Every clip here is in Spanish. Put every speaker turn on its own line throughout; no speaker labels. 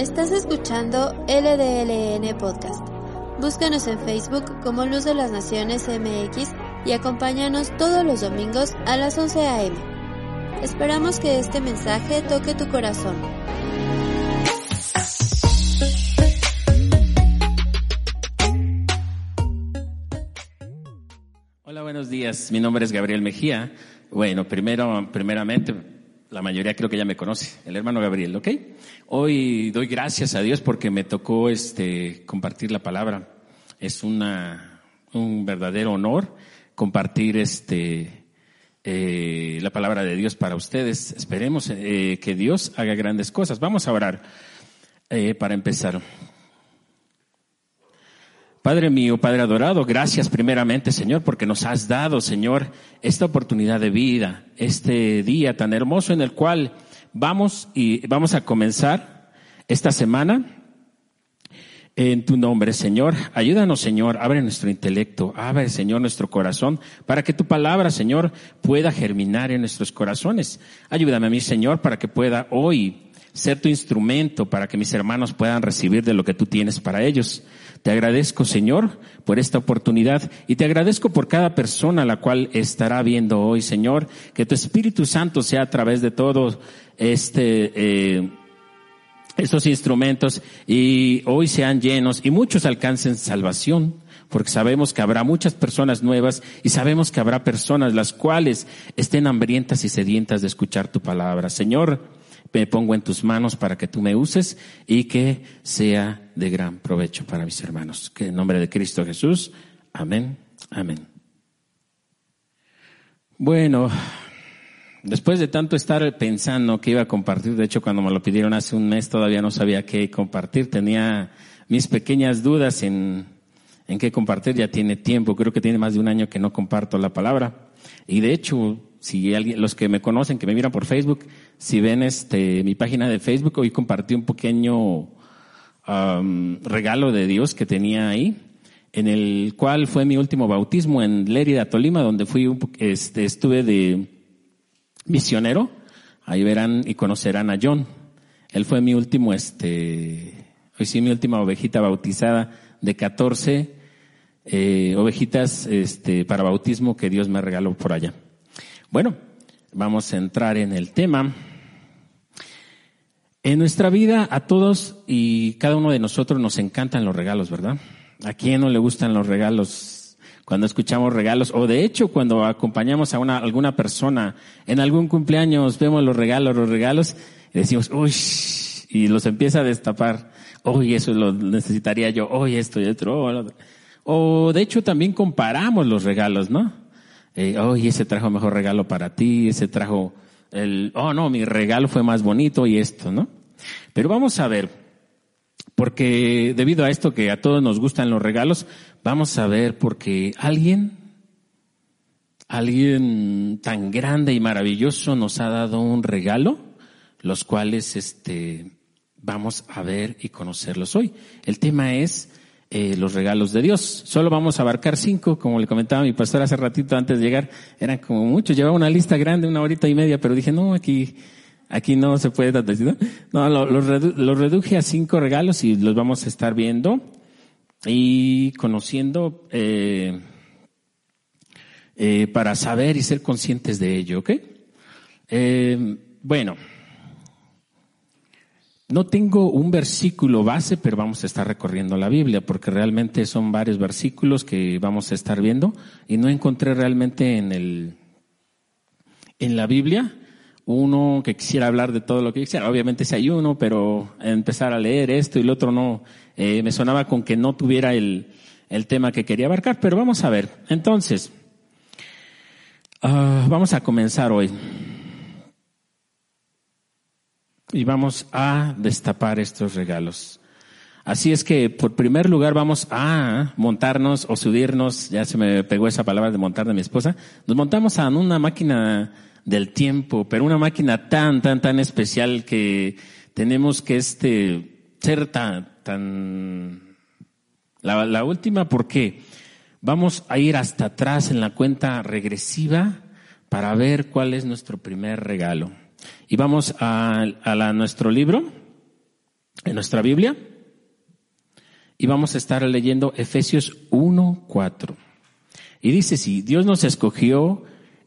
Estás escuchando LDLN Podcast. Búscanos en Facebook como Luz de las Naciones MX y acompáñanos todos los domingos a las 11 a.m. Esperamos que este mensaje toque tu corazón.
Hola, buenos días. Mi nombre es Gabriel Mejía. Bueno, primero, primeramente, la mayoría creo que ya me conoce, el hermano Gabriel, ¿ok? Hoy doy gracias a Dios porque me tocó este compartir la palabra. Es una un verdadero honor compartir este eh, la palabra de Dios para ustedes. Esperemos eh, que Dios haga grandes cosas. Vamos a orar eh, para empezar. Padre mío, Padre adorado, gracias primeramente, Señor, porque nos has dado, Señor, esta oportunidad de vida, este día tan hermoso en el cual vamos y vamos a comenzar esta semana en tu nombre, Señor. Ayúdanos, Señor, abre nuestro intelecto, abre, Señor, nuestro corazón, para que tu palabra, Señor, pueda germinar en nuestros corazones. Ayúdame a mí, Señor, para que pueda hoy ser tu instrumento para que mis hermanos puedan recibir de lo que tú tienes para ellos. Te agradezco, Señor, por esta oportunidad y te agradezco por cada persona a la cual estará viendo hoy, Señor, que tu Espíritu Santo sea a través de todos este, eh, estos instrumentos y hoy sean llenos y muchos alcancen salvación porque sabemos que habrá muchas personas nuevas y sabemos que habrá personas las cuales estén hambrientas y sedientas de escuchar tu palabra. Señor, me pongo en tus manos para que tú me uses y que sea de gran provecho para mis hermanos. Que en nombre de Cristo Jesús, amén, amén. Bueno, después de tanto estar pensando que iba a compartir, de hecho cuando me lo pidieron hace un mes todavía no sabía qué compartir, tenía mis pequeñas dudas en, en qué compartir, ya tiene tiempo, creo que tiene más de un año que no comparto la palabra. Y de hecho, si alguien, los que me conocen, que me miran por Facebook, si ven este, mi página de Facebook, hoy compartí un pequeño regalo de Dios que tenía ahí, en el cual fue mi último bautismo en Lérida, Tolima, donde fui, este, estuve de misionero. Ahí verán y conocerán a John. Él fue mi último, este, hoy sí mi última ovejita bautizada de 14 eh, ovejitas, este, para bautismo que Dios me regaló por allá. Bueno, vamos a entrar en el tema. En nuestra vida a todos y cada uno de nosotros nos encantan los regalos, ¿verdad? ¿A quién no le gustan los regalos? Cuando escuchamos regalos o de hecho cuando acompañamos a una, alguna persona en algún cumpleaños, vemos los regalos, los regalos y decimos, uy, y los empieza a destapar. Uy, eso lo necesitaría yo. Uy, esto y otro. O de hecho también comparamos los regalos, ¿no? eh, oh, ese trajo mejor regalo para ti, ese trajo el, oh no, mi regalo fue más bonito y esto, ¿no? Pero vamos a ver, porque debido a esto que a todos nos gustan los regalos, vamos a ver porque alguien, alguien tan grande y maravilloso nos ha dado un regalo, los cuales este, vamos a ver y conocerlos hoy. El tema es eh, los regalos de Dios. Solo vamos a abarcar cinco, como le comentaba mi pastor hace ratito antes de llegar, eran como muchos, llevaba una lista grande, una horita y media, pero dije, no, aquí, aquí no se puede decir, no, los, reduje a cinco regalos y los vamos a estar viendo y conociendo, eh, eh, para saber y ser conscientes de ello, ¿ok? Eh, bueno, no tengo un versículo base, pero vamos a estar recorriendo la Biblia, porque realmente son varios versículos que vamos a estar viendo, y no encontré realmente en el, en la Biblia uno que quisiera hablar de todo lo que quisiera. Obviamente si hay uno, pero empezar a leer esto y el otro no, eh, me sonaba con que no tuviera el, el tema que quería abarcar, pero vamos a ver. Entonces, uh, vamos a comenzar hoy. Y vamos a destapar estos regalos. Así es que, por primer lugar, vamos a montarnos o subirnos, ya se me pegó esa palabra de montar de mi esposa, nos montamos a una máquina del tiempo, pero una máquina tan, tan, tan especial que tenemos que este, ser tan, tan, la, la última, ¿por qué? Vamos a ir hasta atrás en la cuenta regresiva para ver cuál es nuestro primer regalo. Y vamos a, a nuestro libro, en nuestra Biblia, y vamos a estar leyendo Efesios 1, 4. Y dice, si Dios nos escogió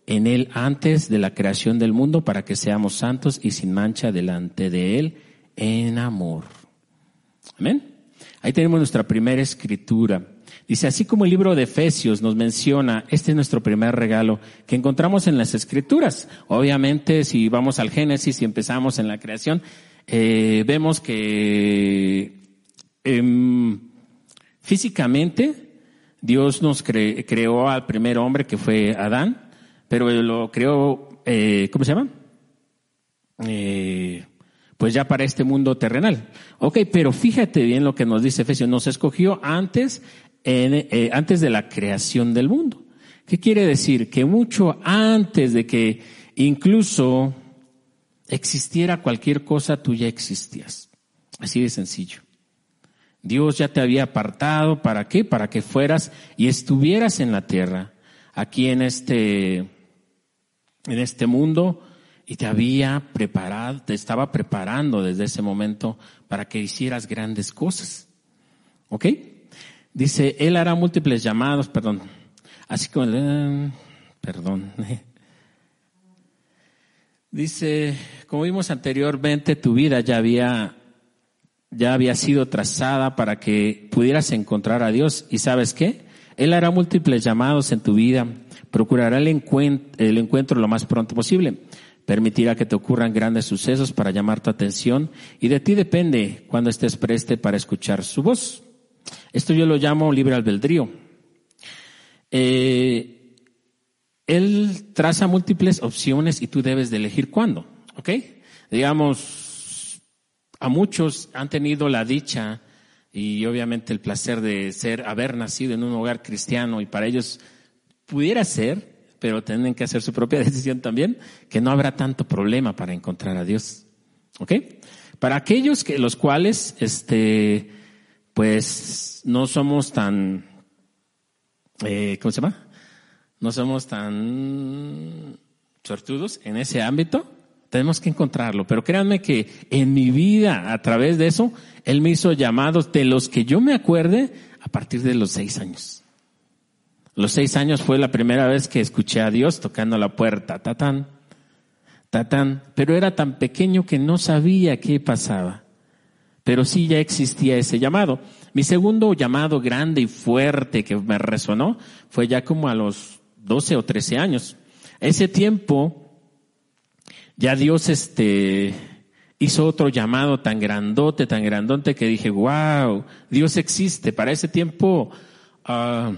en Él antes de la creación del mundo para que seamos santos y sin mancha delante de Él en amor. Amén. Ahí tenemos nuestra primera escritura. Dice, así como el libro de Efesios nos menciona, este es nuestro primer regalo que encontramos en las escrituras. Obviamente, si vamos al Génesis y empezamos en la creación, eh, vemos que eh, físicamente Dios nos creó al primer hombre que fue Adán, pero lo creó, eh, ¿cómo se llama? Eh, pues ya para este mundo terrenal. Ok, pero fíjate bien lo que nos dice Efesios, nos escogió antes, eh, antes de la creación del mundo. ¿Qué quiere decir? Que mucho antes de que incluso existiera cualquier cosa, tú ya existías. Así de sencillo. Dios ya te había apartado, ¿para qué? Para que fueras y estuvieras en la tierra, aquí en este, en este mundo, y te había preparado, te estaba preparando desde ese momento para que hicieras grandes cosas. ¿Ok? Dice, Él hará múltiples llamados, perdón, así como, el, perdón. Dice, como vimos anteriormente, tu vida ya había ya había sido trazada para que pudieras encontrar a Dios. ¿Y sabes qué? Él hará múltiples llamados en tu vida, procurará el, encuentro, lo más pronto posible, permitirá que te ocurran grandes sucesos para llamar tu atención y de ti depende cuando estés preste para escuchar su voz. Esto yo lo llamo libre albedrío. Eh, él traza múltiples opciones y tú debes de elegir cuándo, ¿ok? Digamos, a muchos han tenido la dicha y obviamente el placer de ser, haber nacido en un hogar cristiano y para ellos pudiera ser, pero tienen que hacer su propia decisión también, que no habrá tanto problema para encontrar a Dios. ¿Ok? Para aquellos que, los cuales, este, pues, no somos tan, eh, ¿cómo se llama? No somos tan sortudos en ese ámbito, tenemos que encontrarlo, pero créanme que en mi vida, a través de eso, Él me hizo llamados de los que yo me acuerde a partir de los seis años. Los seis años fue la primera vez que escuché a Dios tocando la puerta, tatán, tatán, pero era tan pequeño que no sabía qué pasaba. Pero sí ya existía ese llamado. Mi segundo llamado grande y fuerte que me resonó fue ya como a los doce o trece años. Ese tiempo ya Dios este, hizo otro llamado tan grandote, tan grandote que dije, wow, Dios existe. Para ese tiempo, uh,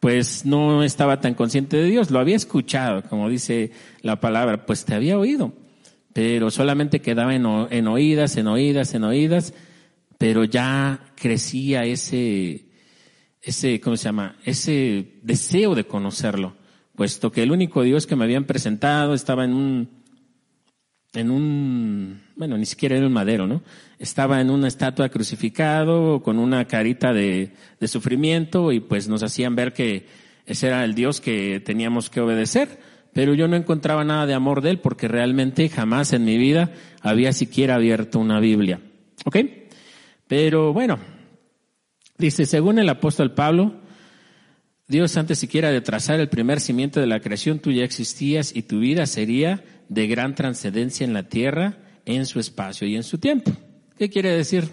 pues no estaba tan consciente de Dios, lo había escuchado, como dice la palabra, pues te había oído, pero solamente quedaba en, oídas, en oídas, en oídas, pero ya crecía ese, ese, ¿cómo se llama? Ese deseo de conocerlo puesto que el único Dios que me habían presentado estaba en un, en un, bueno, ni siquiera era un madero, ¿no? Estaba en una estatua crucificado con una carita de, de sufrimiento y pues nos hacían ver que ese era el Dios que teníamos que obedecer. Pero yo no encontraba nada de amor de él porque realmente jamás en mi vida había siquiera abierto una Biblia. ¿Ok? Pero bueno, dice, según el apóstol Pablo, Dios antes siquiera de trazar el primer cimiento de la creación, tú ya existías y tu vida sería de gran trascendencia en la tierra, en su espacio y en su tiempo. ¿Qué quiere decir?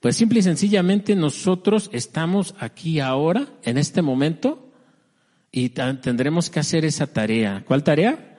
Pues simple y sencillamente nosotros estamos aquí ahora, en este momento, y tendremos que hacer esa tarea. ¿Cuál tarea?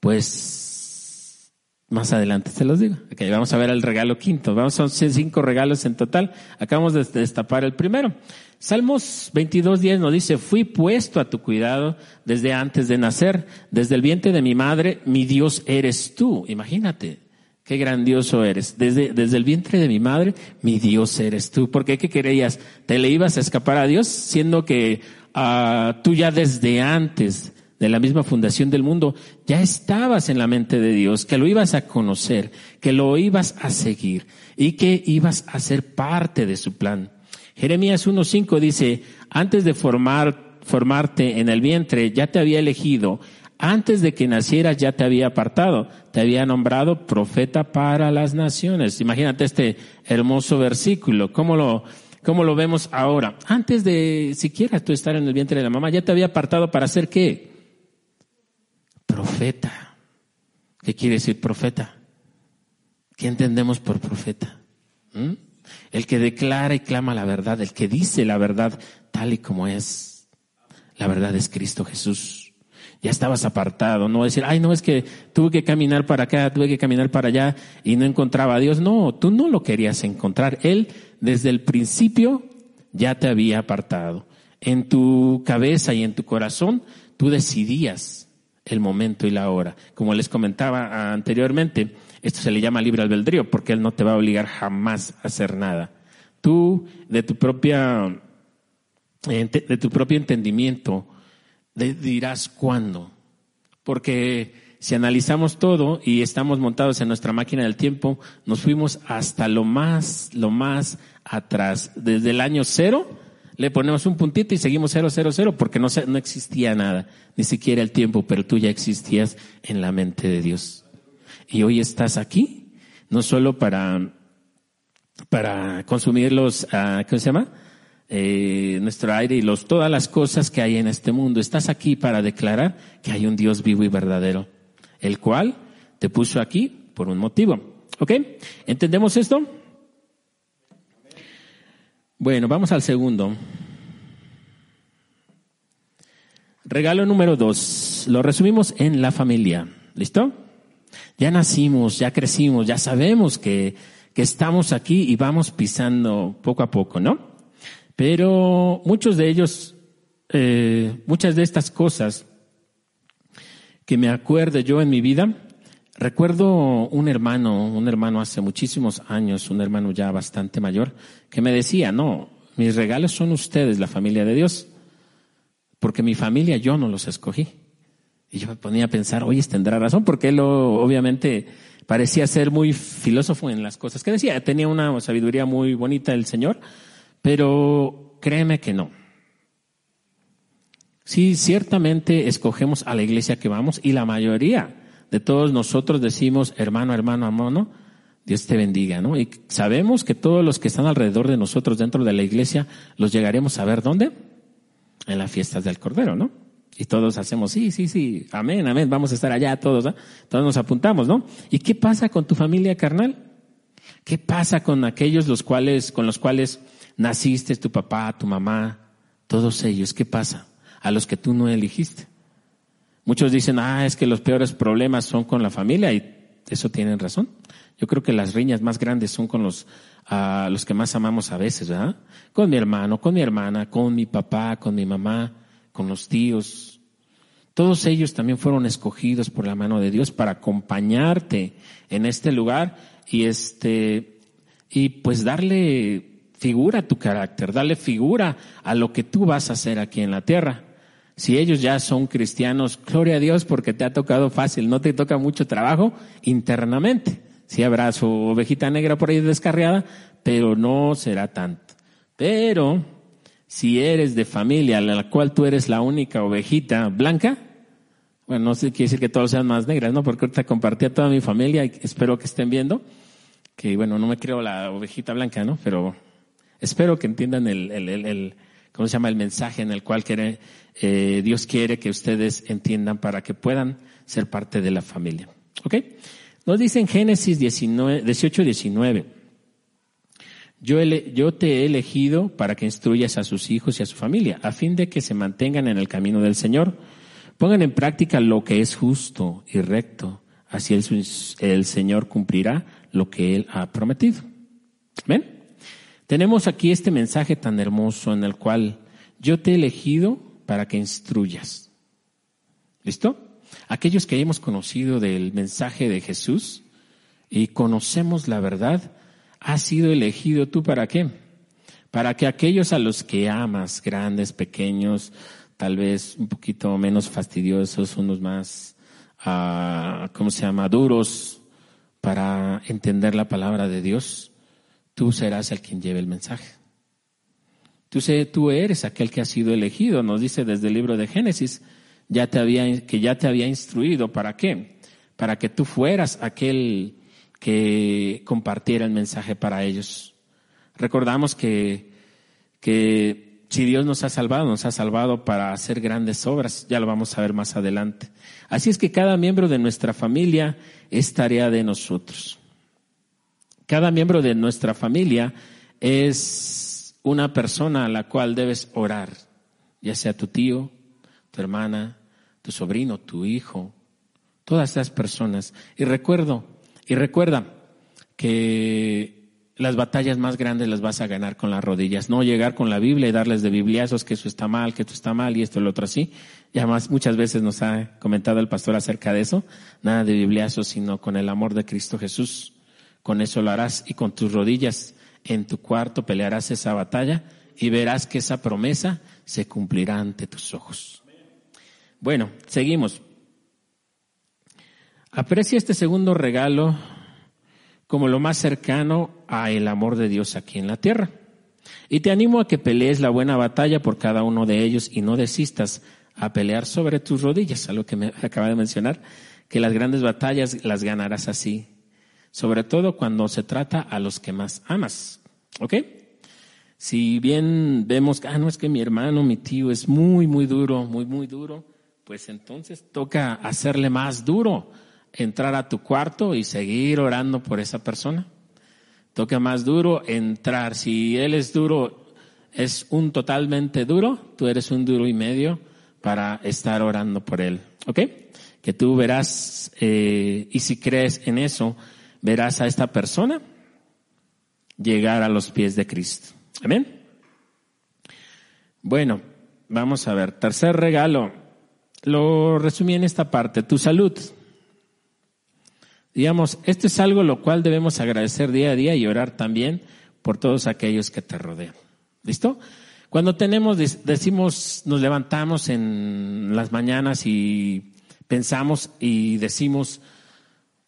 Pues más adelante se los digo. Ok, vamos a ver el regalo quinto. Vamos a cinco regalos en total. Acabamos de destapar el primero. Salmos 22.10 nos dice, fui puesto a tu cuidado desde antes de nacer, desde el vientre de mi madre, mi Dios eres tú. Imagínate, Qué grandioso eres. Desde, desde el vientre de mi madre, mi Dios eres tú. ¿Por qué? ¿Qué creías? ¿Te le ibas a escapar a Dios? Siendo que ah, tú ya desde antes de la misma fundación del mundo, ya estabas en la mente de Dios, que lo ibas a conocer, que lo ibas a seguir y que ibas a ser parte de su plan. Jeremías 1.5 dice, antes de formar, formarte en el vientre, ya te había elegido antes de que nacieras ya te había apartado, te había nombrado profeta para las naciones. Imagínate este hermoso versículo, ¿cómo lo, cómo lo vemos ahora? Antes de siquiera tú estar en el vientre de la mamá, ya te había apartado para ser qué? Profeta. ¿Qué quiere decir profeta? ¿Qué entendemos por profeta? ¿Mm? El que declara y clama la verdad, el que dice la verdad tal y como es. La verdad es Cristo Jesús ya estabas apartado, no decir, ay, no, es que tuve que caminar para acá, tuve que caminar para allá y no encontraba a Dios. No, tú no lo querías encontrar. Él desde el principio ya te había apartado. En tu cabeza y en tu corazón tú decidías el momento y la hora. Como les comentaba anteriormente, esto se le llama libre albedrío porque Él no te va a obligar jamás a hacer nada. Tú, de tu propia, de tu propio entendimiento, dirás cuándo. Porque si analizamos todo y estamos montados en nuestra máquina del tiempo, nos fuimos hasta lo más, lo más atrás. Desde el año cero, le ponemos un puntito y seguimos cero, cero, cero, porque no, no existía nada, ni siquiera el tiempo, pero tú ya existías en la mente de Dios. Y hoy estás aquí, no solo para, para consumir los, uh, ¿cómo se llama? Eh, nuestro aire y los, todas las cosas que hay en este mundo. Estás aquí para declarar que hay un Dios vivo y verdadero, el cual te puso aquí por un motivo. ¿Ok? ¿Entendemos esto? Bueno, vamos al segundo. Regalo número dos. Lo resumimos en la familia. ¿Listo? Ya nacimos, ya crecimos, ya sabemos que, que estamos aquí y vamos pisando poco a poco, ¿no? Pero muchos de ellos, eh, muchas de estas cosas que me acuerde yo en mi vida, recuerdo un hermano, un hermano hace muchísimos años, un hermano ya bastante mayor, que me decía, no, mis regalos son ustedes, la familia de Dios, porque mi familia yo no los escogí. Y yo me ponía a pensar, oye, tendrá razón, porque él obviamente parecía ser muy filósofo en las cosas que decía. Tenía una sabiduría muy bonita el Señor, pero créeme que no. Sí, ciertamente escogemos a la iglesia que vamos y la mayoría de todos nosotros decimos, hermano, hermano, hermano, Dios te bendiga, ¿no? Y sabemos que todos los que están alrededor de nosotros dentro de la iglesia los llegaremos a ver dónde? En las fiestas del Cordero, ¿no? Y todos hacemos, sí, sí, sí, amén, amén, vamos a estar allá todos, ¿no? Todos nos apuntamos, ¿no? ¿Y qué pasa con tu familia carnal? ¿Qué pasa con aquellos los cuales, con los cuales naciste, tu papá, tu mamá, todos ellos, ¿qué pasa? A los que tú no elegiste. Muchos dicen, ah, es que los peores problemas son con la familia y eso tienen razón. Yo creo que las riñas más grandes son con los, uh, los que más amamos a veces, ¿verdad? Con mi hermano, con mi hermana, con mi papá, con mi mamá, con los tíos. Todos ellos también fueron escogidos por la mano de Dios para acompañarte en este lugar y este, y pues darle figura tu carácter, dale figura a lo que tú vas a hacer aquí en la tierra. Si ellos ya son cristianos, gloria a Dios porque te ha tocado fácil, no te toca mucho trabajo internamente. Si habrá su ovejita negra por ahí descarriada, pero no será tanto. Pero si eres de familia la cual tú eres la única ovejita blanca, bueno, no sé, quiere decir que todos sean más negras, ¿no? Porque ahorita compartí a toda mi familia y espero que estén viendo que, bueno, no me creo la ovejita blanca, ¿no? Pero Espero que entiendan el, el, el, ¿cómo se llama? El mensaje en el cual quiere, eh, Dios quiere que ustedes entiendan para que puedan ser parte de la familia. ¿Ok? Nos dice en Génesis 19, 18, 19. Yo, yo te he elegido para que instruyas a sus hijos y a su familia, a fin de que se mantengan en el camino del Señor, pongan en práctica lo que es justo y recto, así el, el Señor cumplirá lo que Él ha prometido. ¿Ven? Tenemos aquí este mensaje tan hermoso en el cual yo te he elegido para que instruyas. ¿Listo? Aquellos que hayamos conocido del mensaje de Jesús y conocemos la verdad, has sido elegido tú para qué? Para que aquellos a los que amas, grandes, pequeños, tal vez un poquito menos fastidiosos, unos más, uh, ¿cómo se llama?, duros para entender la palabra de Dios, tú serás el quien lleve el mensaje. Tú, sé, tú eres aquel que ha sido elegido, nos dice desde el libro de Génesis, ya te había, que ya te había instruido. ¿Para qué? Para que tú fueras aquel que compartiera el mensaje para ellos. Recordamos que, que si Dios nos ha salvado, nos ha salvado para hacer grandes obras, ya lo vamos a ver más adelante. Así es que cada miembro de nuestra familia es tarea de nosotros. Cada miembro de nuestra familia es una persona a la cual debes orar, ya sea tu tío, tu hermana, tu sobrino, tu hijo, todas esas personas. Y recuerdo, y recuerda que las batallas más grandes las vas a ganar con las rodillas, no llegar con la Biblia y darles de bibliazos que eso está mal, que esto está mal y esto y lo otro así. Ya más muchas veces nos ha comentado el pastor acerca de eso, nada de bibliazos, sino con el amor de Cristo Jesús. Con eso lo harás y con tus rodillas en tu cuarto pelearás esa batalla y verás que esa promesa se cumplirá ante tus ojos. Bueno, seguimos. Aprecia este segundo regalo como lo más cercano a el amor de Dios aquí en la tierra. Y te animo a que pelees la buena batalla por cada uno de ellos y no desistas a pelear sobre tus rodillas, a lo que me acaba de mencionar, que las grandes batallas las ganarás así, sobre todo cuando se trata a los que más amas. ¿Ok? Si bien vemos, ah, no es que mi hermano, mi tío es muy, muy duro, muy, muy duro, pues entonces toca hacerle más duro entrar a tu cuarto y seguir orando por esa persona. Toca más duro entrar. Si él es duro, es un totalmente duro, tú eres un duro y medio para estar orando por él. ¿Ok? Que tú verás, eh, y si crees en eso, verás a esta persona llegar a los pies de Cristo. Amén. Bueno, vamos a ver. Tercer regalo. Lo resumí en esta parte. Tu salud. Digamos, esto es algo lo cual debemos agradecer día a día y orar también por todos aquellos que te rodean. ¿Listo? Cuando tenemos, decimos, nos levantamos en las mañanas y pensamos y decimos,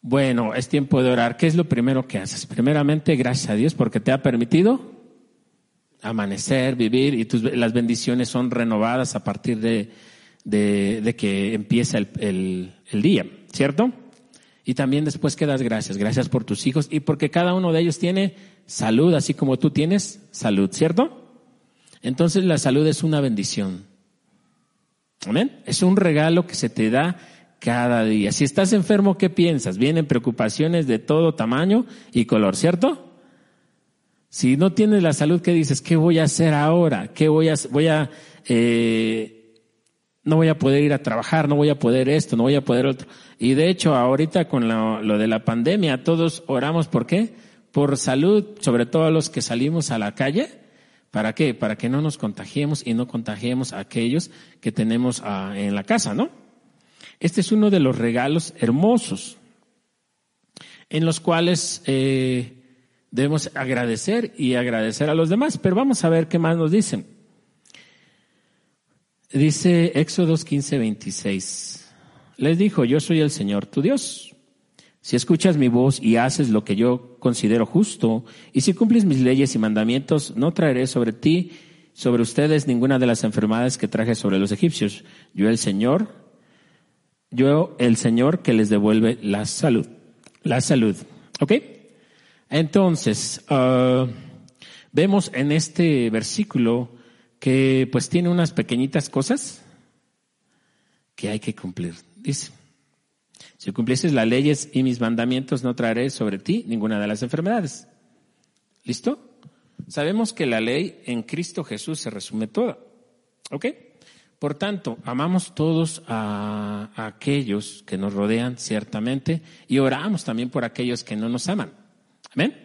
bueno, es tiempo de orar. ¿Qué es lo primero que haces? Primeramente, gracias a Dios porque te ha permitido amanecer, vivir y tus, las bendiciones son renovadas a partir de, de, que empieza el, el día, ¿cierto? Y también después que das gracias, gracias por tus hijos y porque cada uno de ellos tiene salud, así como tú tienes salud, ¿cierto? Entonces la salud es una bendición. Amén. Es un regalo que se te da cada día. Si estás enfermo, ¿qué piensas? Vienen preocupaciones de todo tamaño y color, ¿cierto? Si no tienes la salud, ¿qué dices? ¿Qué voy a hacer ahora? ¿Qué voy a, voy a, eh, no voy a poder ir a trabajar, no voy a poder esto, no voy a poder otro. Y de hecho, ahorita con lo, de la pandemia, todos oramos, ¿por qué? Por salud, sobre todo los que salimos a la calle. ¿Para qué? Para que no nos contagiemos y no contagiemos a aquellos que tenemos ah, en la casa, ¿no? Este es uno de los regalos hermosos en los cuales eh, debemos agradecer y agradecer a los demás. Pero vamos a ver qué más nos dicen. Dice Éxodos 15, 26. Les dijo, yo soy el Señor tu Dios. Si escuchas mi voz y haces lo que yo considero justo, y si cumples mis leyes y mandamientos, no traeré sobre ti, sobre ustedes, ninguna de las enfermedades que traje sobre los egipcios. Yo el Señor, yo el Señor que les devuelve la salud. La salud. ¿Ok? Entonces, ah, vemos en este versículo que pues tiene unas pequeñitas cosas que hay que cumplir. Dice, si cumplieses las leyes y mis mandamientos, no traeré sobre ti ninguna de las enfermedades. ¿Listo? Sabemos que la ley en Cristo Jesús se resume toda. ¿Ok? Por tanto, amamos todos a, a, aquellos que nos rodean, ciertamente, y oramos también por aquellos que no nos aman. Amén.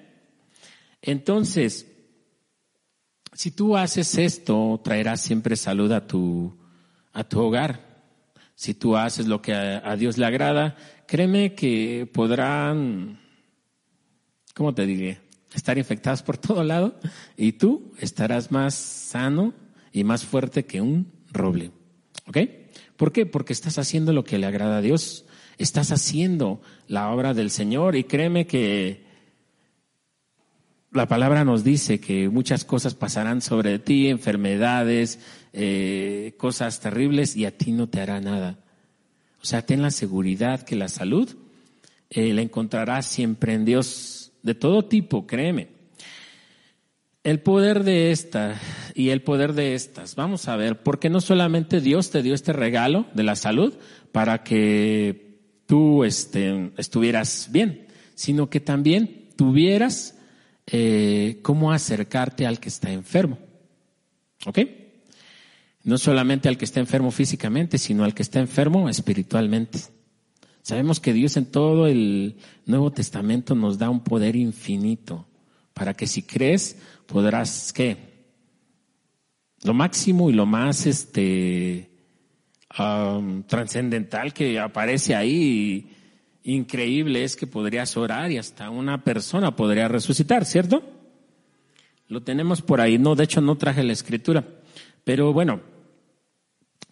Entonces, si tú haces esto, traerás siempre salud a tu, a tu hogar. Si tú haces lo que a, Dios le agrada, créeme que podrán ¿cómo te diré? Estar infectados por todo lado y tú estarás más sano y más fuerte que un roble. ¿Ok? ¿Por qué? Porque estás haciendo lo que le agrada a Dios. Estás haciendo la obra del Señor y créeme que la palabra nos dice que muchas cosas pasarán sobre ti, enfermedades, eh, cosas terribles y a ti no te hará nada. O sea, ten la seguridad que la salud eh, la encontrarás siempre en Dios de todo tipo, créeme. El poder de esta y el poder de estas, vamos a ver, porque no solamente Dios te dio este regalo de la salud para que tú este, estuvieras bien, sino que también tuvieras eh, cómo acercarte al que está enfermo. ¿Ok? No solamente al que está enfermo físicamente, sino al que está enfermo espiritualmente. Sabemos que Dios en todo el Nuevo Testamento nos da un poder infinito para que si crees podrás, ¿qué? Lo máximo y lo más este, trascendental que aparece ahí increíble es que podrías orar y hasta una persona podría resucitar, ¿cierto? Lo tenemos por ahí. No, de hecho no traje la escritura. Pero bueno,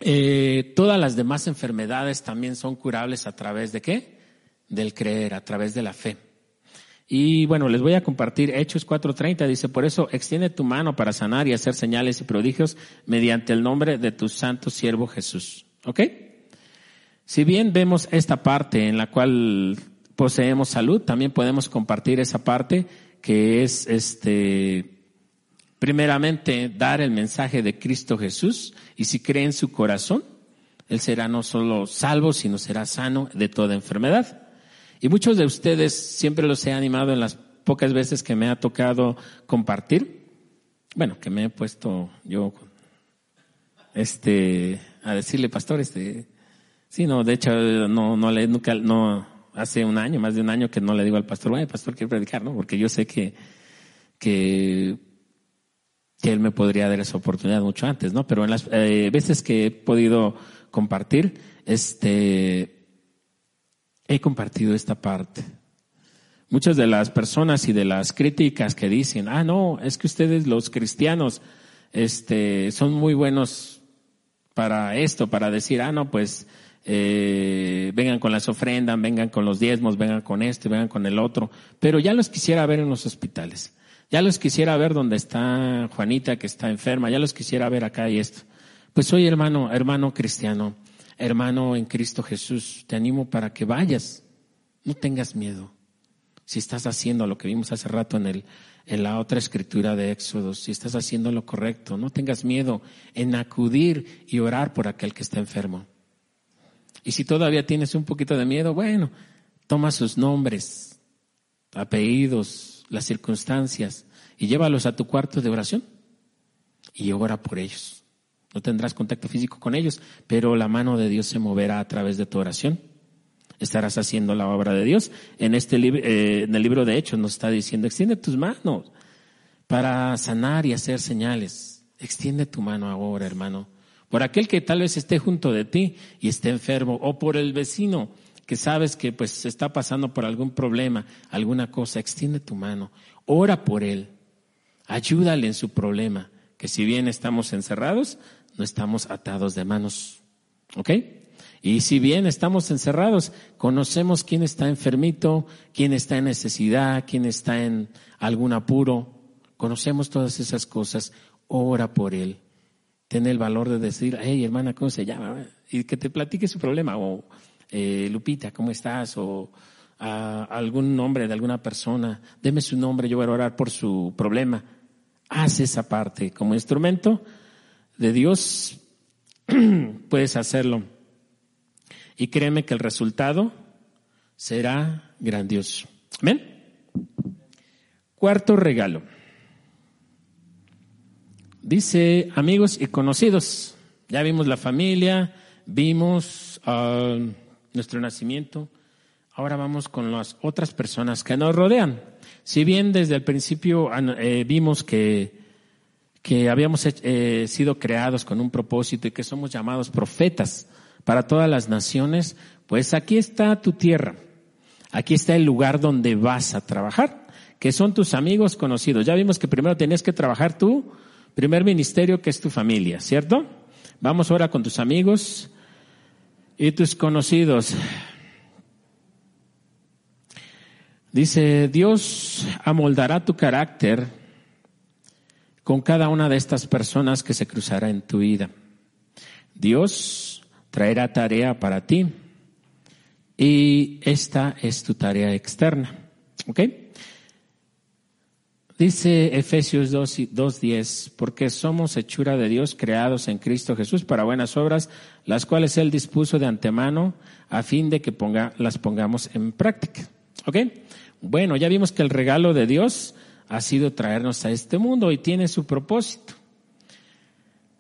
eh, todas las demás enfermedades también son curables a través de qué? Del creer, a través de la fe. Y bueno, les voy a compartir Hechos 4:30. Dice, por eso extiende tu mano para sanar y hacer señales y prodigios mediante el nombre de tu santo siervo Jesús. ¿Ok? Si bien vemos esta parte en la cual poseemos salud, también podemos compartir esa parte que es este primeramente dar el mensaje de Cristo Jesús y si cree en su corazón, él será no solo salvo, sino será sano de toda enfermedad. Y muchos de ustedes siempre los he animado en las pocas veces que me ha tocado compartir. Bueno, que me he puesto yo este a decirle, pastor, este Sí, no, de hecho, no, no le, nunca, no, hace un año, más de un año que no le digo al pastor, bueno, pastor, quiero predicar, ¿no? Porque yo sé que, que, que él me podría dar esa oportunidad mucho antes, ¿no? Pero en las eh, veces que he podido compartir, este, he compartido esta parte. Muchas de las personas y de las críticas que dicen, ah, no, es que ustedes los cristianos, este, son muy buenos para esto, para decir, ah, no, pues, eh, vengan con las ofrendas, vengan con los diezmos, vengan con este, vengan con el otro, pero ya los quisiera ver en los hospitales, ya los quisiera ver donde está Juanita que está enferma, ya los quisiera ver acá y esto. Pues soy hermano, hermano cristiano, hermano en Cristo Jesús, te animo para que vayas, no tengas miedo. Si estás haciendo lo que vimos hace rato en el, en la otra escritura de Éxodo, si estás haciendo lo correcto, no tengas miedo en acudir y orar por aquel que está enfermo. Y si todavía tienes un poquito de miedo, bueno, toma sus nombres, apellidos, las circunstancias y llévalos a tu cuarto de oración y ora por ellos. No tendrás contacto físico con ellos, pero la mano de Dios se moverá a través de tu oración. Estarás haciendo la obra de Dios. En este libro, eh, en el libro de Hechos nos está diciendo, extiende tus manos para sanar y hacer señales. Extiende tu mano ahora, hermano por aquel que tal vez esté junto de ti y esté enfermo, o por el vecino que sabes que pues está pasando por algún problema, alguna cosa, extiende tu mano, ora por él, ayúdale en su problema, que si bien estamos encerrados, no estamos atados de manos. ¿Ok? Y si bien estamos encerrados, conocemos quién está enfermito, quién está en necesidad, quién está en algún apuro, conocemos todas esas cosas, ora por él Tiene el valor de decir, hey hermana, ¿cómo se llama? Y que te platique su problema, o eh, Lupita, ¿cómo estás? O algún nombre de alguna persona, deme su nombre, yo voy a orar por su problema. Haz esa parte. Como instrumento de Dios, puedes hacerlo. Y créeme que el resultado será grandioso. Amén. Cuarto regalo. Dice amigos y conocidos. Ya vimos la familia, vimos ah, nuestro nacimiento. Ahora vamos con las otras personas que nos rodean. Si bien desde el principio eh, vimos que, que habíamos eh, sido creados con un propósito y que somos llamados profetas para todas las naciones, pues aquí está tu tierra. Aquí está el lugar donde vas a trabajar que son tus amigos conocidos. Ya vimos que primero tenías que trabajar tu primer ministerio, que es tu familia, ¿cierto? Vamos ahora con tus amigos y tus conocidos. Dice, Dios amoldará tu carácter con cada una de estas personas que se cruzará en tu vida. Dios traerá tarea para ti y esta es tu tarea externa. ¿Ok? Dice Efesios 2.10, porque somos hechura de Dios creados en Cristo Jesús para buenas obras, las cuales Él dispuso de antemano a fin de que ponga, las pongamos en práctica. ¿Ok? Bueno, ya vimos que el regalo de Dios ha sido traernos a este mundo y tiene su propósito.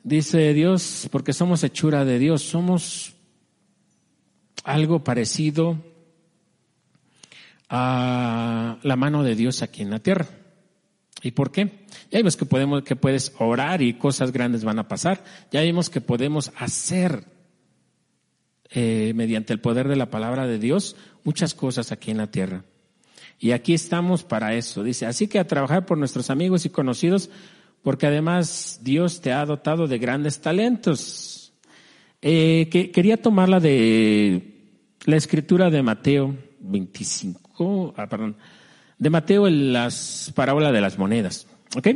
Dice Dios, porque somos hechura de Dios, somos algo parecido a la mano de Dios aquí en la tierra. ¿Y por qué? Ya vimos que podemos, que puedes orar y cosas grandes van a pasar. Ya vimos que podemos hacer, eh, mediante el poder de la palabra de Dios, muchas cosas aquí en la tierra. Y aquí estamos para eso. Dice, así que a trabajar por nuestros amigos y conocidos, porque además Dios te ha dotado de grandes talentos. Eh, que, quería tomarla de la escritura de Mateo 25, ah, perdón, de Mateo en las parábolas de las monedas, ¿ok?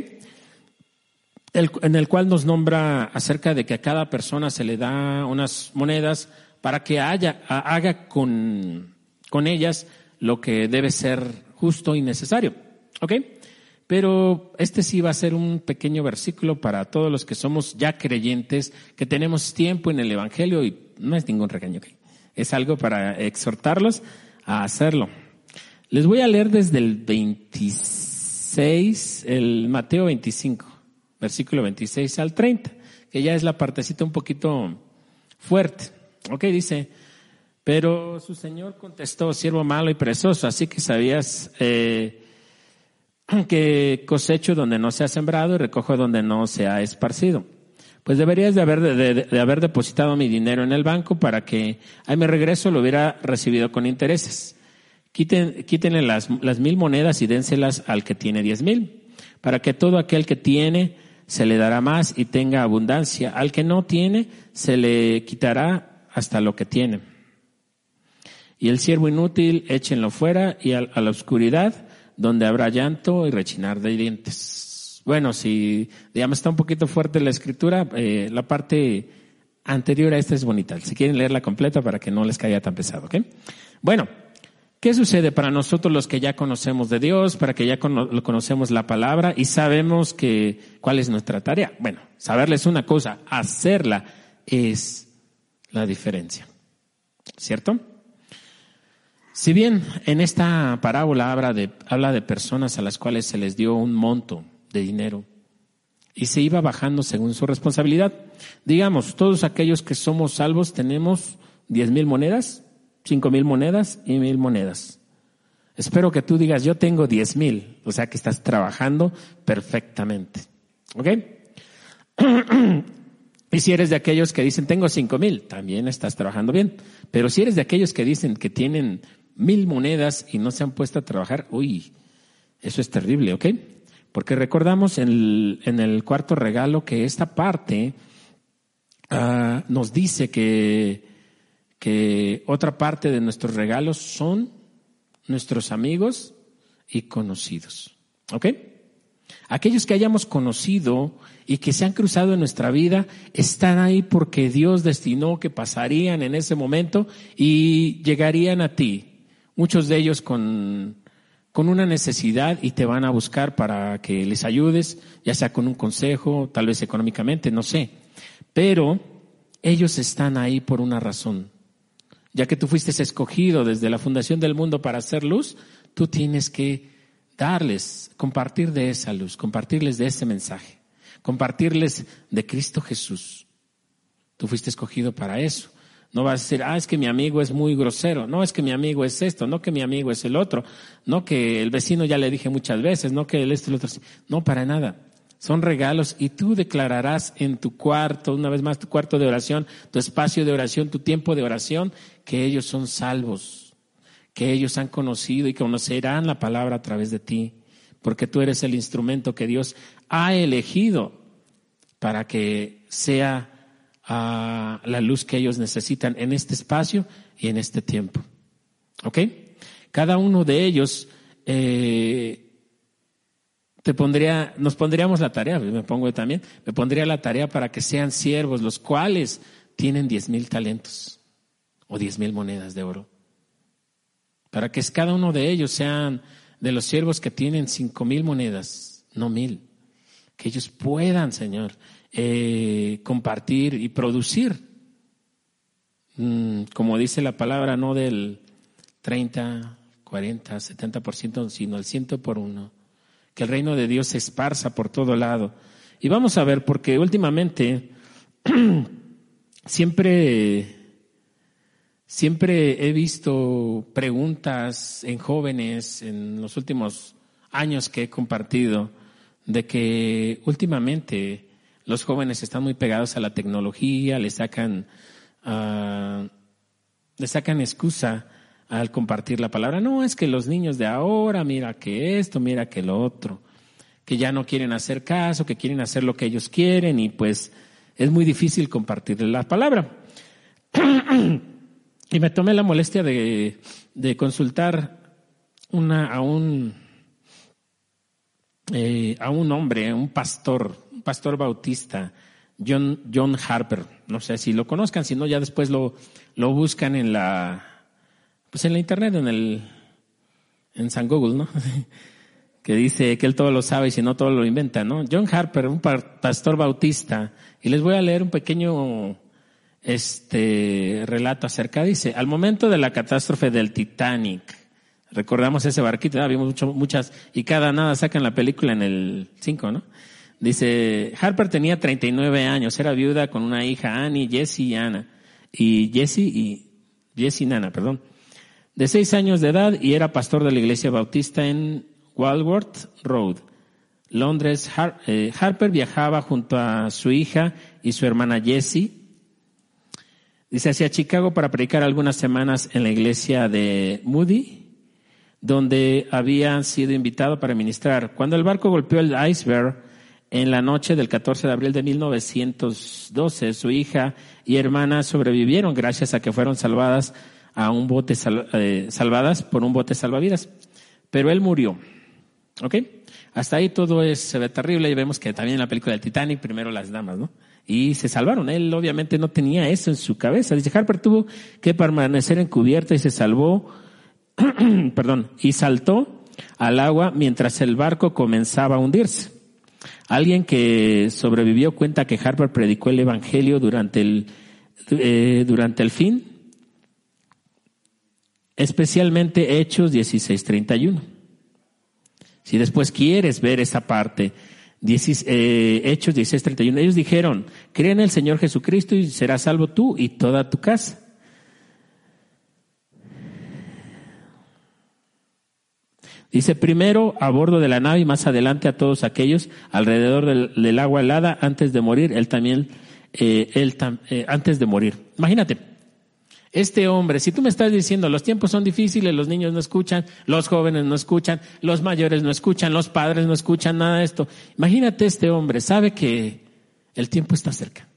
en el cual nos nombra acerca de que a cada persona se le da unas monedas para que haya, haga con, con ellas lo que debe ser justo y necesario. ¿Ok? Pero este sí va a ser un pequeño versículo para todos los que somos ya creyentes, que tenemos tiempo en el Evangelio y no es ningún regaño. Es algo para exhortarlos a hacerlo. Les voy a leer desde el 26, el Mateo 25, versículo 26 al 30, que ya es la partecita un poquito fuerte. Ok, dice, pero su señor contestó, siervo malo y perezoso, así que sabías eh, que cosecho donde no se ha sembrado y recojo donde no se ha esparcido. Pues deberías de haber, de, haber depositado mi dinero en el banco para que a mi regreso lo hubiera recibido con intereses. Quiten, quítenle las, las mil monedas y dénselas al que tiene diez mil, para que todo aquel que tiene se le dará más y tenga abundancia. Al que no tiene, se le quitará hasta lo que tiene. Y el siervo inútil, échenlo fuera y a, la oscuridad, donde habrá llanto y rechinar de dientes. Bueno, si digamos está un poquito fuerte la escritura, eh, la parte anterior a esta es bonita. Si quieren leerla completa para que no les caiga tan pesado, ¿ok? Bueno, ¿qué sucede para nosotros los que ya conocemos de Dios, para que ya conocemos la palabra y sabemos que cuál es nuestra tarea? Bueno, saberles una cosa, hacerla es la diferencia. ¿Cierto? Si bien en esta parábola habla de, habla de personas a las cuales se les dio un monto de dinero y se iba bajando según su responsabilidad, digamos, todos aquellos que somos salvos tenemos diez mil monedas, cinco mil monedas y mil monedas. Espero que tú digas, yo tengo diez mil, o sea que estás trabajando perfectamente. ¿Ok? Y si eres de aquellos que dicen, tengo cinco mil, también estás trabajando bien. Pero si eres de aquellos que dicen que tienen mil monedas y no se han puesto a trabajar, uy, eso es terrible, ¿ok? Porque recordamos en el, en el cuarto regalo que esta parte uh, nos dice que, que otra parte de nuestros regalos son nuestros amigos y conocidos, ¿ok? Aquellos que hayamos conocido y que se han cruzado en nuestra vida están ahí porque Dios destinó que pasarían en ese momento y llegarían a ti muchos de ellos con, con una necesidad y te van a buscar para que les ayudes, ya sea con un consejo, tal vez económicamente, no sé. Pero ellos están ahí por una razón. Ya que tú fuiste escogido desde la fundación del mundo para hacer luz, tú tienes que darles, compartir de esa luz, compartirles de ese mensaje, compartirles de Cristo Jesús. Tú fuiste escogido para eso. No vas a decir, ah, es que mi amigo es muy grosero, no es que mi amigo es esto, no que mi amigo es el otro, no que el vecino ya le dije muchas veces, no que el este el otro. No, para nada. Son regalos y tú declararás en tu cuarto, una vez más tu cuarto de oración, tu espacio de oración, tu tiempo de oración, que ellos son salvos, que ellos han conocido y conocerán la palabra a través de ti porque tú eres el instrumento que Dios ha elegido para que sea ah, la luz que ellos necesitan en este espacio y en este tiempo. ¿Ok? Cada uno de ellos eh, te pondría, nos pondríamos la tarea, me pongo también, me pondría la tarea para que sean siervos, los cuales tienen diez mil talentos o diez mil monedas de oro. Para que cada uno de ellos sean de los siervos que tienen cinco mil monedas, no mil. Que ellos puedan, Señor, eh, compartir y producir, mm, como dice la palabra, no del 30, 40, 70%, sino el ciento por uno. Que el reino de Dios se esparza por todo lado. Y vamos a ver, porque últimamente siempre, siempre he visto preguntas en jóvenes en los últimos años que he compartido de que últimamente los jóvenes están muy pegados a la tecnología, le sacan, uh, le sacan excusa al compartir la palabra. No, es que los niños de ahora, mira que esto, mira que lo otro, que ya no quieren hacer caso, que quieren hacer lo que ellos quieren y pues es muy difícil compartir la palabra. y me tomé la molestia de, de consultar una, a un, eh, a un hombre, un pastor, pastor bautista, John, John Harper. No sé si lo conozcan, si no ya después lo, lo buscan en la, pues en la internet, en el, en San Google, ¿no? que dice que él todo lo sabe y si no todo lo inventa, ¿no? John Harper, un pastor bautista, y les voy a leer un pequeño este relato acerca, dice, al momento de la catástrofe del Titanic, recordamos ese barquito, ¿no? vimos mucho, muchas, y cada nada sacan la película en el 5, ¿no? Dice, Harper tenía 39 años, era viuda con una hija, Annie, Jessie y Anna, y Jessie y, Jessie Nana, perdón de seis años de edad y era pastor de la iglesia bautista en Walworth Road, Londres. Eh, Harper viajaba junto a su hija y su hermana Jessie. Dice hacia Chicago para predicar algunas semanas en la iglesia de Moody, donde había sido invitado para ministrar. Cuando el barco golpeó el iceberg en la noche del 14 de abril de 1912, su hija y hermana sobrevivieron gracias a que fueron salvadas a un bote eh, salvadas por un bote salvavidas. Pero él murió. ¿Ok? Hasta ahí todo es, terrible y vemos que también en la película del Titanic, primero las damas, ¿no? Y se salvaron. Él obviamente no tenía eso en su cabeza. Dice, Harper tuvo que permanecer encubierta y se salvó, perdón, y saltó al agua mientras el barco comenzaba a hundirse. Alguien que sobrevivió cuenta que Harper predicó el evangelio durante el, eh, durante el fin especialmente Hechos 16:31. Si después quieres ver esa parte, eh, Hechos 16:31, ellos dijeron, cree en el Señor Jesucristo y serás salvo tú y toda tu casa. Dice primero a bordo de la nave y más adelante a todos aquellos alrededor del, agua helada antes de morir, él también, eh, él eh, antes de morir. Imagínate, este hombre, si tú me estás diciendo los tiempos son difíciles, los niños no escuchan, los jóvenes no escuchan, los mayores no escuchan, los padres no escuchan nada de esto, imagínate este hombre, sabe que el tiempo está cerca.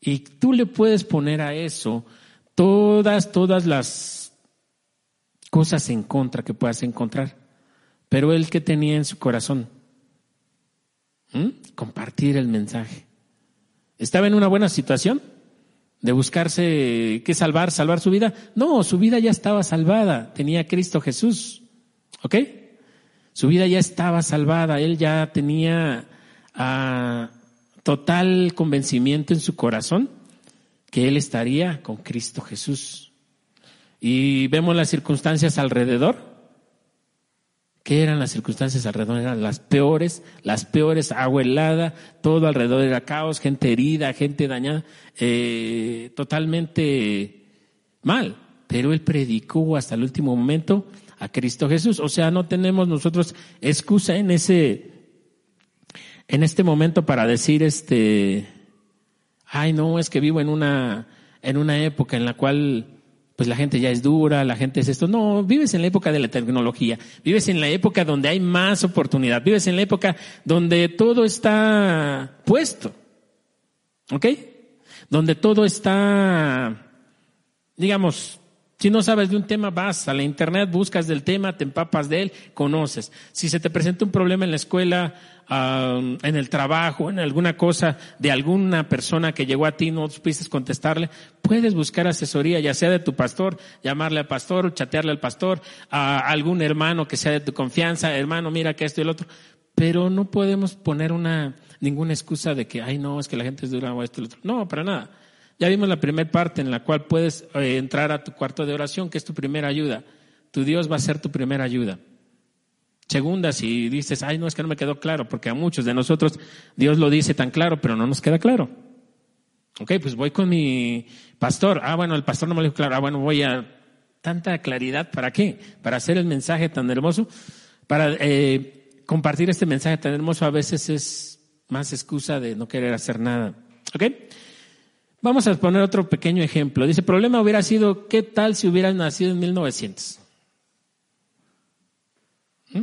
Y tú le puedes poner a eso todas, todas las cosas en contra que puedas encontrar. Pero él que tenía en su corazón, compartir el mensaje. ¿Estaba en una buena situación? de buscarse qué salvar, salvar su vida. No, su vida ya estaba salvada, tenía Cristo Jesús. ¿Ok? Su vida ya estaba salvada, él ya tenía ah, total convencimiento en su corazón que él estaría con Cristo Jesús. Y vemos las circunstancias alrededor ¿Qué eran las circunstancias alrededor? Eran las peores, las peores, agua helada, todo alrededor era caos, gente herida, gente dañada, eh, totalmente mal. Pero él predicó hasta el último momento a Cristo Jesús. O sea, no tenemos nosotros excusa en ese, en este momento para decir este, ay no, es que vivo en una, en una época en la cual pues la gente ya es dura, la gente es esto. No, vives en la época de la tecnología, vives en la época donde hay más oportunidad, vives en la época donde todo está puesto. ¿Ok? Donde todo está, digamos, si no sabes de un tema, vas a la internet, buscas del tema, te empapas de él, conoces. Si se te presenta un problema en la escuela, en el trabajo, en alguna cosa de alguna persona que llegó a ti, no supiste contestarle, puedes buscar asesoría, ya sea de tu pastor, llamarle al pastor, chatearle al pastor, a algún hermano que sea de tu confianza, hermano, mira que esto y el otro. Pero no podemos poner una, ninguna excusa de que, ay no, es que la gente es dura o esto y el otro. No, para nada. Ya vimos la primera parte en la cual puedes eh, entrar a tu cuarto de oración, que es tu primera ayuda. Tu Dios va a ser tu primera ayuda. Segunda, si dices, ay, no, es que no me quedó claro, porque a muchos de nosotros Dios lo dice tan claro, pero no nos queda claro. Ok, pues voy con mi pastor. Ah, bueno, el pastor no me lo dijo claro. Ah, bueno, voy a tanta claridad. ¿Para qué? Para hacer el mensaje tan hermoso. Para eh, compartir este mensaje tan hermoso a veces es más excusa de no querer hacer nada. ¿Ok? Vamos a poner otro pequeño ejemplo. Dice, problema hubiera sido, ¿qué tal si hubieras nacido en 1900? ¿Mm?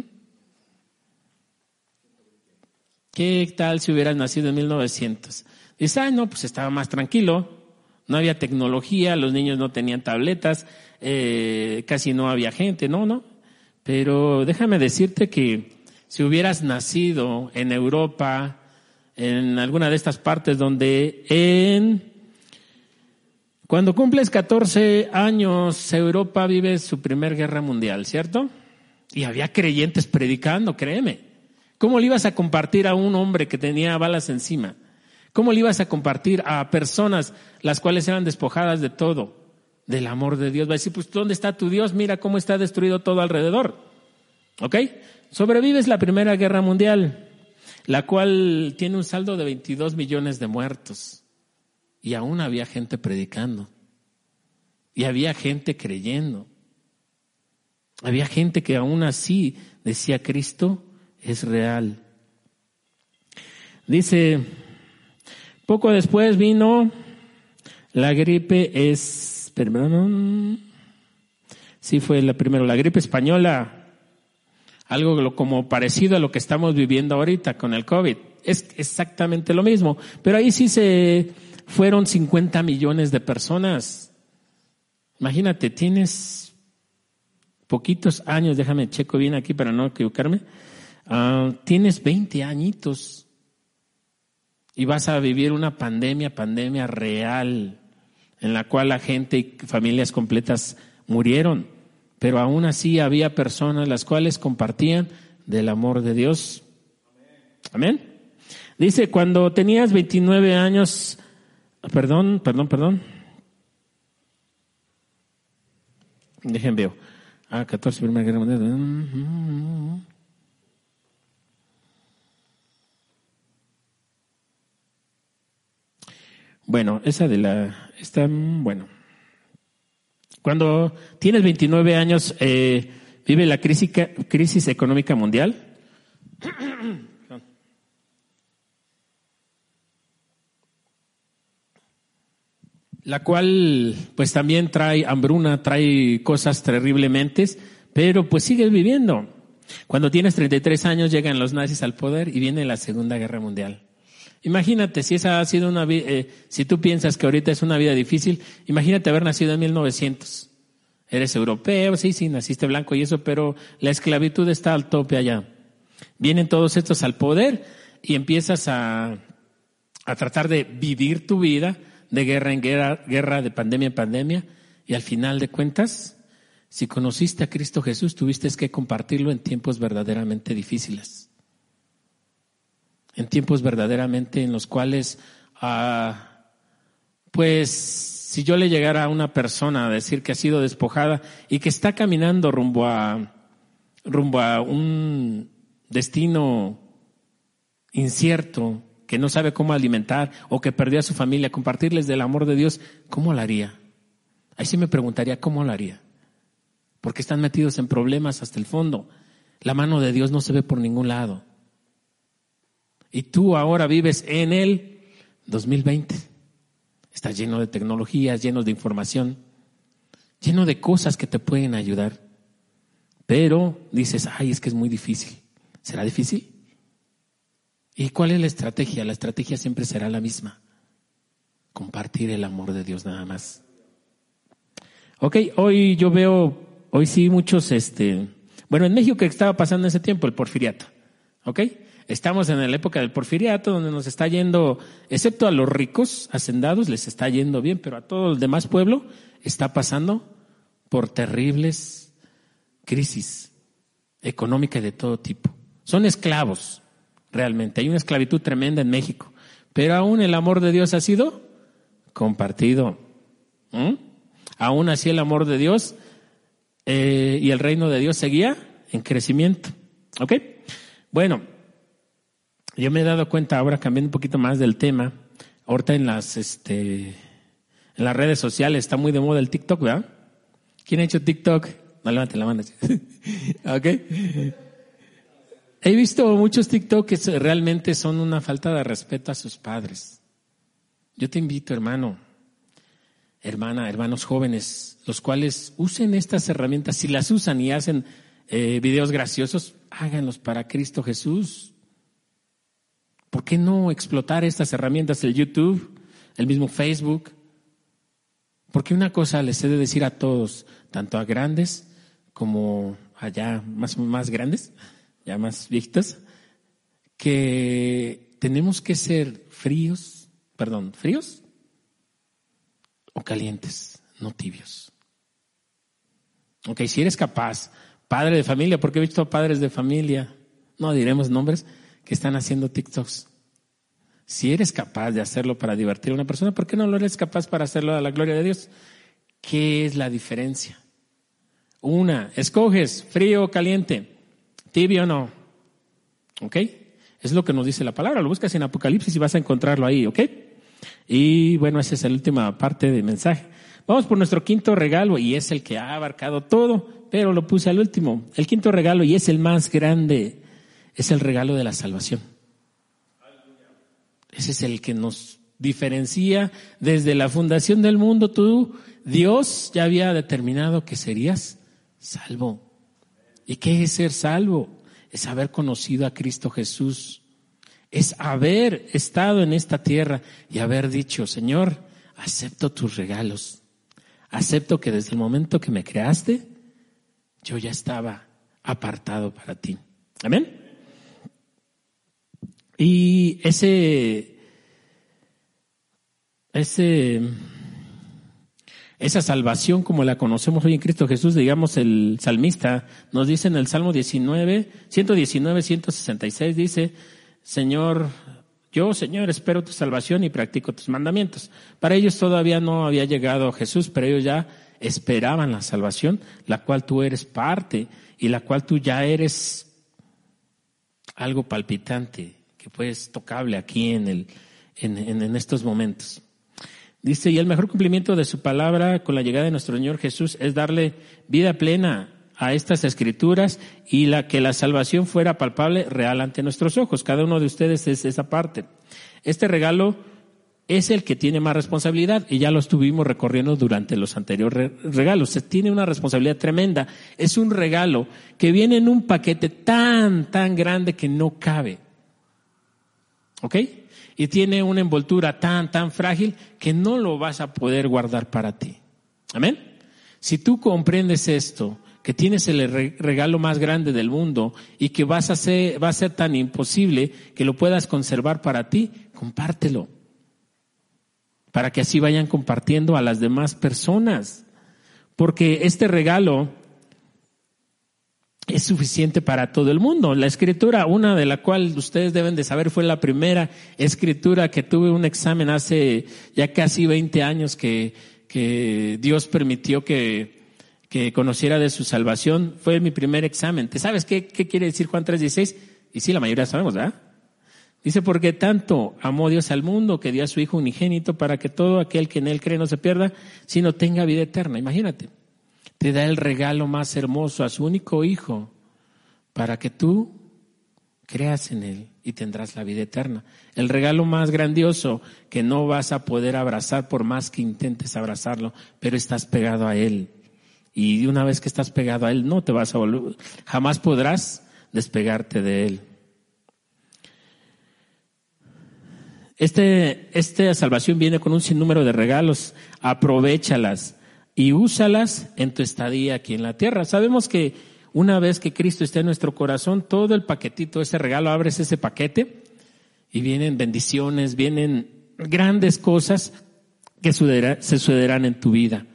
¿Qué tal si hubieras nacido en 1900? Dice, ay, no, pues estaba más tranquilo, no había tecnología, los niños no tenían tabletas, eh, casi no había gente, no, no. Pero déjame decirte que si hubieras nacido en Europa, en alguna de estas partes donde en cuando cumples 14 años, Europa vive su primer guerra mundial, ¿cierto? Y había creyentes predicando, créeme. ¿Cómo le ibas a compartir a un hombre que tenía balas encima? ¿Cómo le ibas a compartir a personas las cuales eran despojadas de todo? Del amor de Dios. Va a decir, pues, ¿dónde está tu Dios? Mira cómo está destruido todo alrededor. ¿Ok? Sobrevives la Primera Guerra Mundial, la cual tiene un saldo de 22 millones de muertos. Y aún había gente predicando. Y había gente creyendo. Había gente que aún así decía Cristo es real. Dice, poco después vino la gripe es, perdón, sí fue la primera, la gripe española, algo como parecido a lo que estamos viviendo ahorita con el COVID. Es exactamente lo mismo, pero ahí sí se fueron 50 millones de personas. Imagínate, tienes poquitos años, déjame checo bien aquí para no equivocarme, ah, tienes 20 añitos y vas a vivir una pandemia, pandemia real, en la cual la gente y familias completas murieron, pero aún así había personas las cuales compartían del amor de Dios. Amén. Dice, cuando tenías 29 años, Perdón, perdón, perdón. Dejen veo. Ah, 14, Primera Guerra Mundial. Bueno, esa de la... Está, bueno. Cuando tienes 29 años, eh, vive la crisis, crisis económica mundial. La cual pues también trae hambruna, trae cosas terriblemente, pero pues sigues viviendo. Cuando tienes 33 años llegan los nazis al poder y viene la Segunda Guerra Mundial. Imagínate si esa ha sido una eh, si tú piensas que ahorita es una vida difícil, imagínate haber nacido en 1900. Eres europeo, sí, sí, naciste blanco y eso, pero la esclavitud está al tope allá. Vienen todos estos al poder y empiezas a, a tratar de vivir tu vida de guerra en guerra, guerra de pandemia en pandemia, y al final de cuentas, si conociste a Cristo Jesús, tuviste que compartirlo en tiempos verdaderamente difíciles. En tiempos verdaderamente en los cuales, ah, pues, si yo le llegara a una persona a decir que ha sido despojada y que está caminando rumbo a, rumbo a un destino incierto, que no sabe cómo alimentar o que perdió a su familia, compartirles del amor de Dios, ¿cómo lo haría? Ahí sí me preguntaría, ¿cómo lo haría? Porque están metidos en problemas hasta el fondo. La mano de Dios no se ve por ningún lado. Y tú ahora vives en el 2020. Estás lleno de tecnologías, lleno de información, lleno de cosas que te pueden ayudar. Pero dices, ay, es que es muy difícil. ¿Será difícil? ¿Y cuál es la estrategia? La estrategia siempre será la misma. Compartir el amor de Dios nada más. Ok, hoy yo veo, hoy sí muchos, este, bueno, en México que estaba pasando ese tiempo el porfiriato. ¿Ok? Estamos en la época del porfiriato donde nos está yendo, excepto a los ricos, hacendados, les está yendo bien, pero a todo el demás pueblo está pasando por terribles crisis económica de todo tipo. Son esclavos, realmente. Hay una esclavitud tremenda en México, pero aún el amor de Dios ha sido compartido. Aún así el amor de Dios eh, y el reino de Dios seguía en crecimiento. ¿Ok? Bueno, yo me he dado cuenta ahora cambiando un poquito más del tema. Ahorita en las, este, en las redes sociales está muy de moda el TikTok, ¿verdad? ¿Quién ha hecho TikTok? No levante la mano. ¿Ok? He visto muchos TikTok que realmente son una falta de respeto a sus padres. Yo te invito, hermano, hermana, hermanos jóvenes, los cuales usen estas herramientas, si las usan y hacen eh, videos graciosos, háganlos para Cristo Jesús. ¿Por qué no explotar estas herramientas, el YouTube, el mismo Facebook? Porque una cosa les he de decir a todos, tanto a grandes como allá más, más grandes, ya más viejitos, que tenemos que ser fríos, perdón, fríos o calientes, no tibios. Ok, si eres capaz padre de familia, porque he visto padres de familia, no diremos nombres, que están haciendo TikToks. Si eres capaz de hacerlo para divertir a una persona, ¿por qué no lo eres capaz para hacerlo a la gloria de Dios? ¿Qué es la diferencia? Una, escoges frío o caliente, tibio no. ¿Ok? Es lo que nos dice la palabra. Lo buscas en Apocalipsis y vas a encontrarlo ahí, ¿ok? Y bueno, esa es la última parte del mensaje. Vamos por nuestro quinto regalo y es el que ha abarcado todo pero lo puse al último. El quinto regalo, y es el más grande, es el regalo de la salvación. Ese es el que nos diferencia desde la fundación del mundo. Tú, Dios ya había determinado que serías salvo. ¿Y qué es ser salvo? Es haber conocido a Cristo Jesús. Es haber estado en esta tierra y haber dicho, Señor, acepto tus regalos. Acepto que desde el momento que me creaste, yo ya estaba apartado para ti. Amén. Y ese, ese, esa salvación como la conocemos hoy en Cristo Jesús, digamos el salmista nos dice en el Salmo 19, 119, 166, dice, Señor, yo, Señor, espero tu salvación y practico tus mandamientos. Para ellos todavía no había llegado Jesús, pero ellos ya esperaban la salvación, la cual tú eres parte y la cual tú ya eres algo palpitante, que puedes tocable aquí en, el, en, en estos momentos. Dice, y el mejor cumplimiento de su palabra con la llegada de nuestro Señor Jesús es darle vida plena a estas escrituras y la que la salvación fuera palpable, real ante nuestros ojos. Cada uno de ustedes es esa parte. Este regalo es el que tiene más responsabilidad y ya lo estuvimos recorriendo durante los anteriores regalos. Se tiene una responsabilidad tremenda. Es un regalo que viene en un paquete tan, tan grande que no cabe. ¿Ok? Y tiene una envoltura tan, tan frágil que no lo vas a poder guardar para ti. Amén. Si tú comprendes esto, que tienes el regalo más grande del mundo y que vas a ser, va a ser tan imposible que lo puedas conservar para ti, compártelo para que así vayan compartiendo a las demás personas. Porque este regalo es suficiente para todo el mundo. La escritura, una de la cual ustedes deben de saber, fue la primera escritura que tuve un examen hace ya casi 20 años que, que Dios permitió que, que conociera de su salvación. Fue mi primer examen. ¿Te sabes qué, qué quiere decir Juan 3.16? Y sí, la mayoría sabemos, ¿verdad? Dice, porque tanto amó Dios al mundo que dio a su Hijo unigénito para que todo aquel que en Él cree no se pierda, sino tenga vida eterna. Imagínate, te da el regalo más hermoso a su único Hijo para que tú creas en Él y tendrás la vida eterna. El regalo más grandioso que no vas a poder abrazar por más que intentes abrazarlo, pero estás pegado a Él. Y una vez que estás pegado a Él, no te vas a volver, jamás podrás despegarte de Él. Este, esta salvación viene con un sinnúmero de regalos. Aprovechalas y úsalas en tu estadía aquí en la tierra. Sabemos que una vez que Cristo está en nuestro corazón, todo el paquetito, ese regalo, abres ese paquete y vienen bendiciones, vienen grandes cosas que se sucederán en tu vida.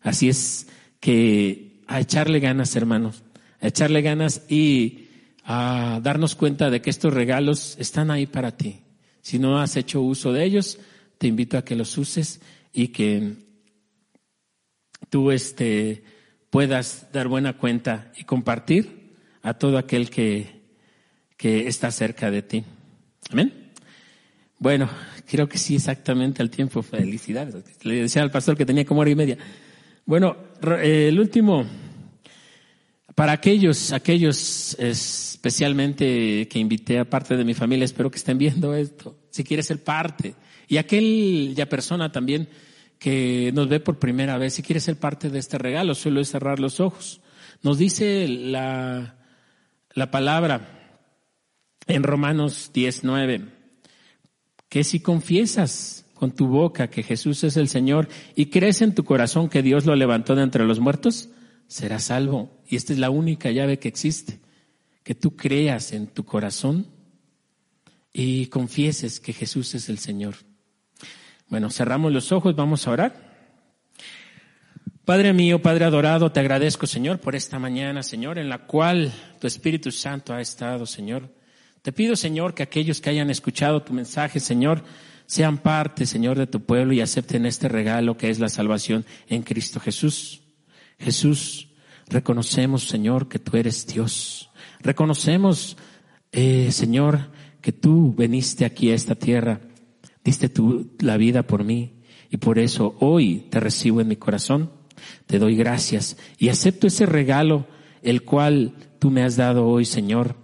Así es que a echarle ganas, hermanos, a echarle ganas y a darnos cuenta de que estos regalos están ahí para ti. Si no has hecho uso de ellos, te invito a que los uses y que tú este, puedas dar buena cuenta y compartir a todo aquel que, que está cerca de ti. Amén. Bueno, creo que sí, exactamente al tiempo. Felicidades. Le decía al pastor que tenía como hora y media. Bueno, el último, para aquellos, aquellos especialmente que invité a parte de mi familia, espero que estén viendo esto, si quieres ser parte. Y aquella persona también que nos ve por primera vez, si quiere ser parte de este regalo, solo es cerrar los ojos. Nos dice la, la palabra en Romanos 19, que si confiesas con tu boca que Jesús es el Señor y crees en tu corazón que Dios lo levantó de entre los muertos, serás salvo. Y esta es la única llave que existe, que tú creas en tu corazón y confieses que Jesús es el Señor. Bueno, cerramos los ojos, vamos a orar. Padre mío, Padre adorado, te agradezco, Señor, por esta mañana, Señor, en la cual tu Espíritu Santo ha estado, Señor. Te pido, Señor, que aquellos que hayan escuchado tu mensaje, Señor, sean parte, Señor, de tu pueblo y acepten este regalo que es la salvación en Cristo Jesús. Jesús, reconocemos, Señor, que tú eres Dios. Reconocemos, eh, Señor, que tú veniste aquí a esta tierra, diste tu, la vida por mí y por eso hoy te recibo en mi corazón. Te doy gracias y acepto ese regalo el cual tú me has dado hoy, Señor.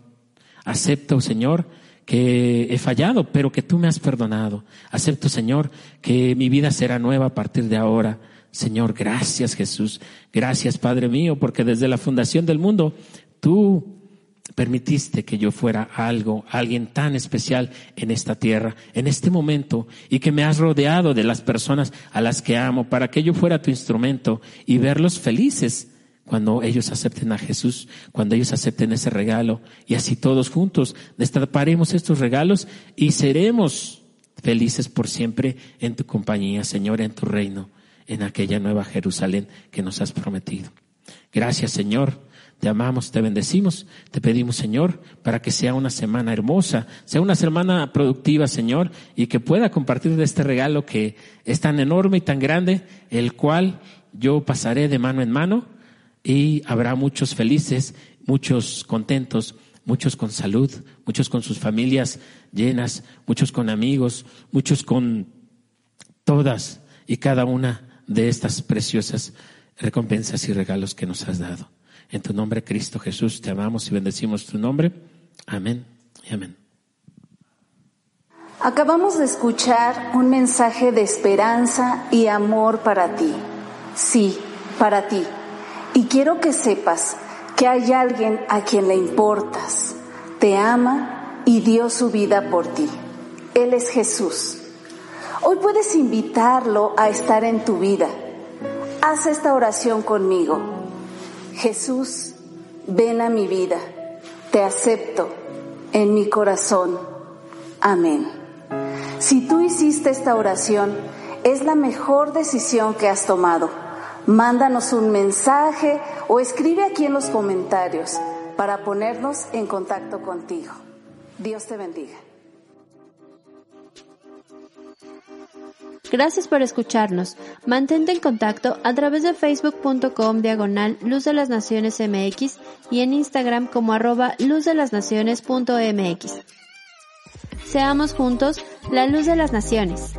Acepto, Señor, que he fallado, pero que tú me has perdonado. Acepto, Señor, que mi vida será nueva a partir de ahora. Señor, gracias Jesús. Gracias Padre mío, porque desde la fundación del mundo tú permitiste que yo fuera algo, alguien tan especial en esta tierra, en este momento, y que me has rodeado de las personas a las que amo para que yo fuera tu instrumento y verlos felices cuando ellos acepten a Jesús, cuando ellos acepten ese regalo, y así todos juntos destaparemos estos regalos y seremos felices por siempre en tu compañía, Señor, en tu reino en aquella nueva Jerusalén que nos has prometido. Gracias, Señor. Te amamos, te bendecimos, te pedimos, Señor, para que sea una semana hermosa, sea una semana productiva, Señor, y que pueda compartir de este regalo que es tan enorme y tan grande, el cual yo pasaré de mano en mano y habrá muchos felices, muchos contentos, muchos con salud, muchos con sus familias llenas, muchos con amigos, muchos con todas y cada una de estas preciosas recompensas y regalos que nos has dado. En tu nombre, Cristo Jesús, te amamos y bendecimos tu nombre. Amén y amén.
Acabamos de escuchar un mensaje de esperanza y amor para ti. Sí, para ti. Y quiero que sepas que hay alguien a quien le importas, te ama y dio su vida por ti. Él es Jesús. Hoy puedes invitarlo a estar en tu vida. Haz esta oración conmigo. Jesús, ven a mi vida. Te acepto en mi corazón. Amén. Si tú hiciste esta oración, es la mejor decisión que has tomado. Mándanos un mensaje o escribe aquí en los comentarios para ponernos en contacto contigo. Dios te bendiga.
Gracias por escucharnos. Mantente en contacto a través de facebook.com diagonal Luz de las Naciones MX y en Instagram como arroba luz de las naciones.mx. Seamos juntos la luz de las naciones.